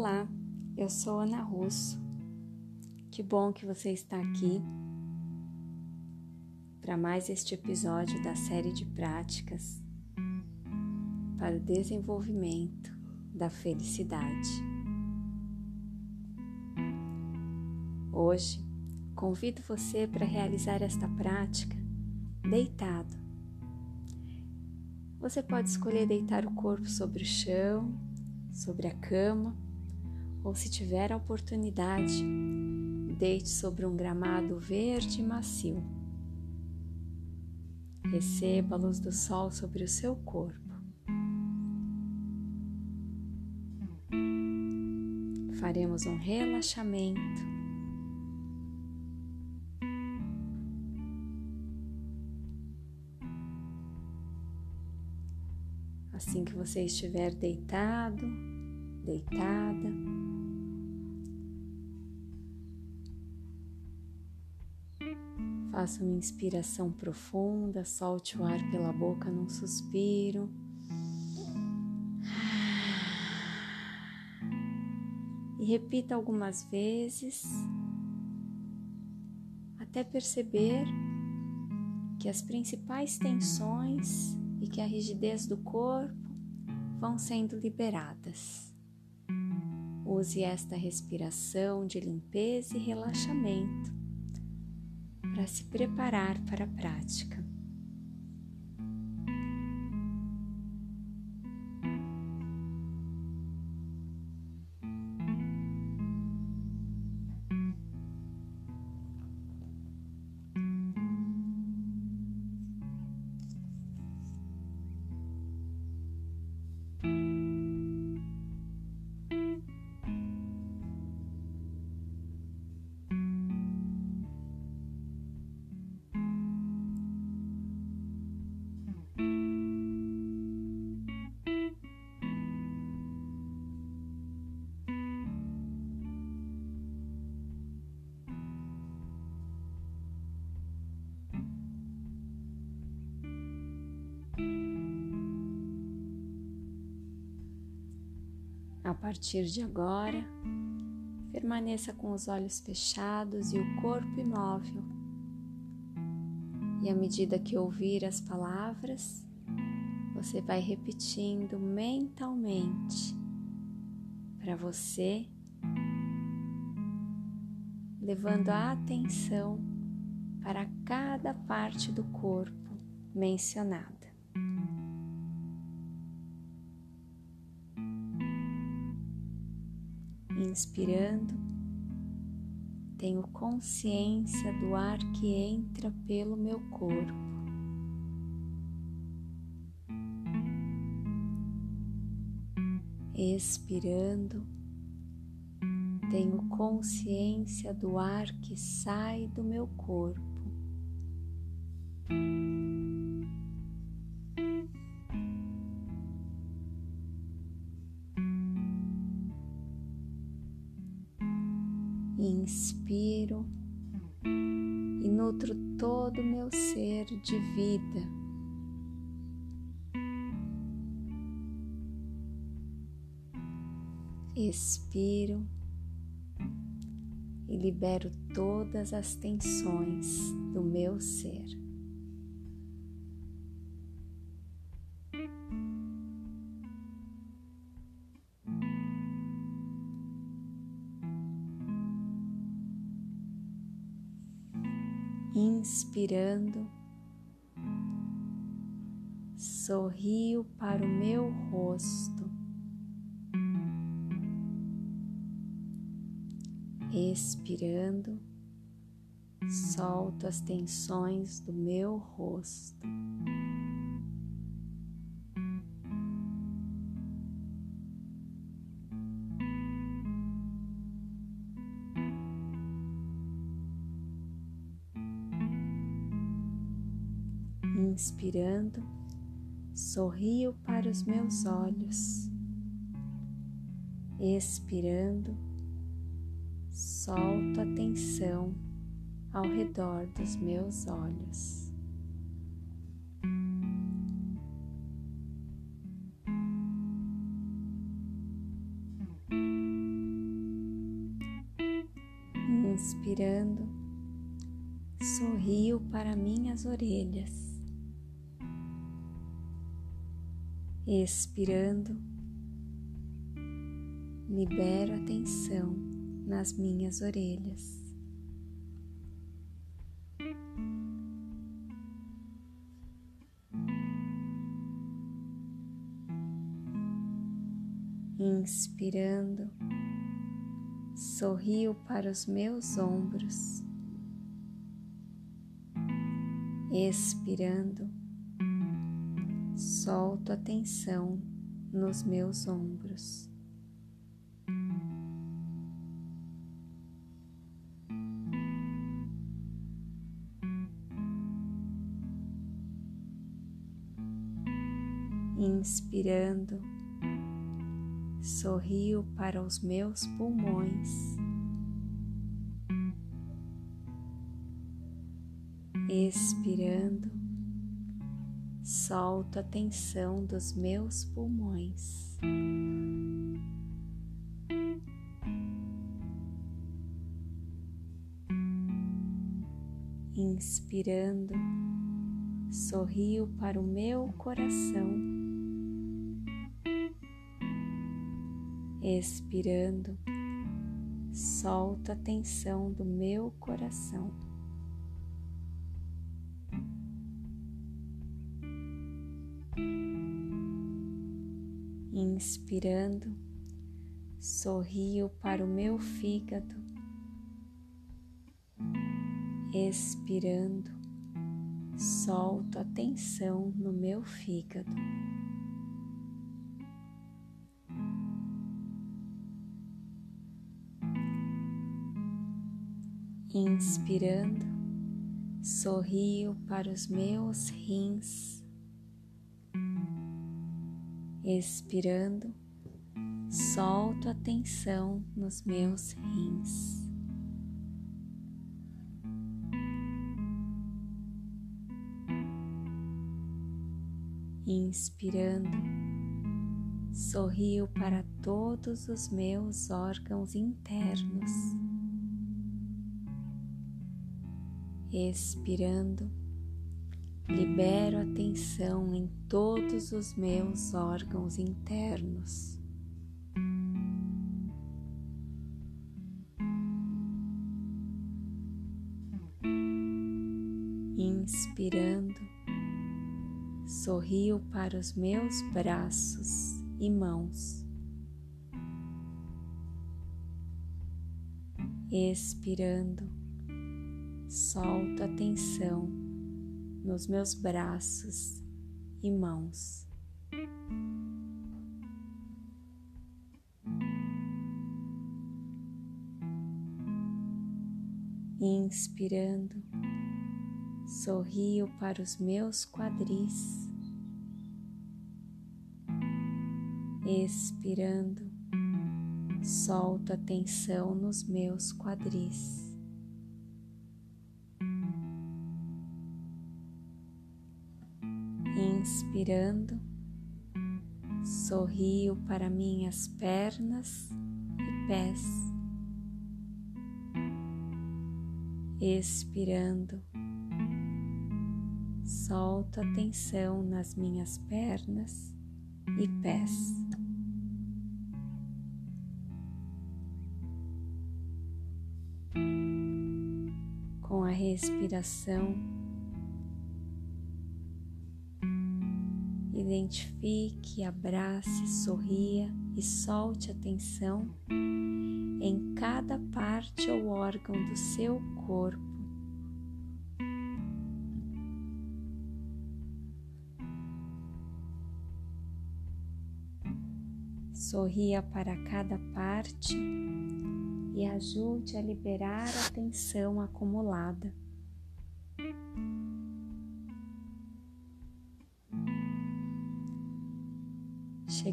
Olá, eu sou Ana Russo. Que bom que você está aqui para mais este episódio da série de práticas para o desenvolvimento da felicidade. Hoje, convido você para realizar esta prática deitado. Você pode escolher deitar o corpo sobre o chão, sobre a cama, ou se tiver a oportunidade, deite sobre um gramado verde e macio. Receba a luz do sol sobre o seu corpo. Faremos um relaxamento Assim que você estiver deitado, deitada, faça uma inspiração profunda, solte o ar pela boca num suspiro. E repita algumas vezes até perceber que as principais tensões e que a rigidez do corpo vão sendo liberadas. Use esta respiração de limpeza e relaxamento se preparar para a prática. A partir de agora, permaneça com os olhos fechados e o corpo imóvel. E à medida que ouvir as palavras, você vai repetindo mentalmente para você, levando a atenção para cada parte do corpo mencionada. Inspirando, tenho consciência do ar que entra pelo meu corpo. Expirando, tenho consciência do ar que sai do meu corpo. Inspiro e nutro todo o meu ser de vida. Expiro e libero todas as tensões do meu ser. Inspirando, sorrio para o meu rosto, expirando, solto as tensões do meu rosto. Inspirando, sorrio para os meus olhos. Expirando, solto a tensão ao redor dos meus olhos. Inspirando, sorrio para minhas orelhas. Expirando, libero a tensão nas minhas orelhas. Inspirando, sorrio para os meus ombros. Expirando, solto a tensão nos meus ombros. Inspirando, sorrio para os meus pulmões. Expirando, solto a tensão dos meus pulmões. Inspirando, sorrio para o meu coração. Expirando, solto a tensão do meu coração. Inspirando, sorrio para o meu fígado. Expirando, solto a tensão no meu fígado. Inspirando, sorrio para os meus rins. Expirando, solto a tensão nos meus rins. Inspirando, sorrio para todos os meus órgãos internos. Expirando, libero a tensão em todos os meus órgãos internos. Inspirando, sorrio para os meus braços e mãos. Expirando, solto a tensão nos meus braços e mãos. Inspirando, sorrio para os meus quadris. Expirando, solto a tensão nos meus quadris. Inspirando, sorrio para minhas pernas e pés. Expirando, solto a tensão nas minhas pernas e pés. Com a respiração, Identifique, abrace, sorria e solte a tensão em cada parte ou órgão do seu corpo. Sorria para cada parte e ajude a liberar a tensão acumulada.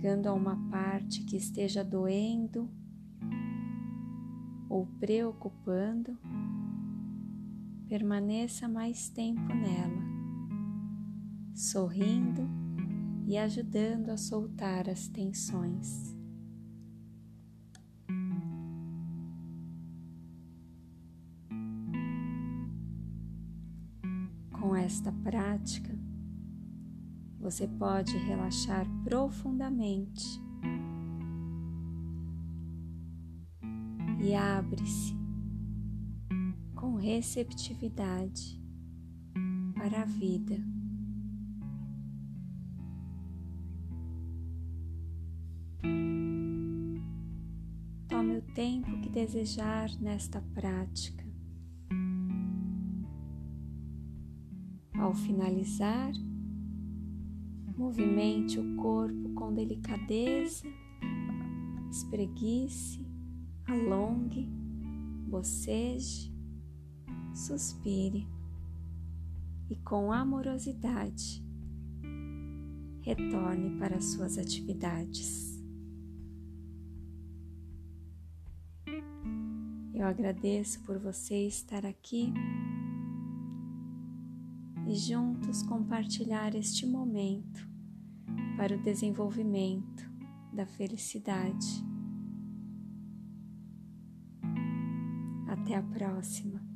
chegando a uma parte que esteja doendo ou preocupando, permaneça mais tempo nela, sorrindo e ajudando a soltar as tensões. Com esta prática, você pode relaxar profundamente e abre-se com receptividade para a vida. Tome o tempo que desejar nesta prática. Ao finalizar, movimente o corpo com delicadeza, espreguice, alongue, boceje, suspire e com amorosidade retorne para suas atividades. Eu agradeço por você estar aqui e juntos compartilhar este momento para o desenvolvimento da felicidade. Até a próxima.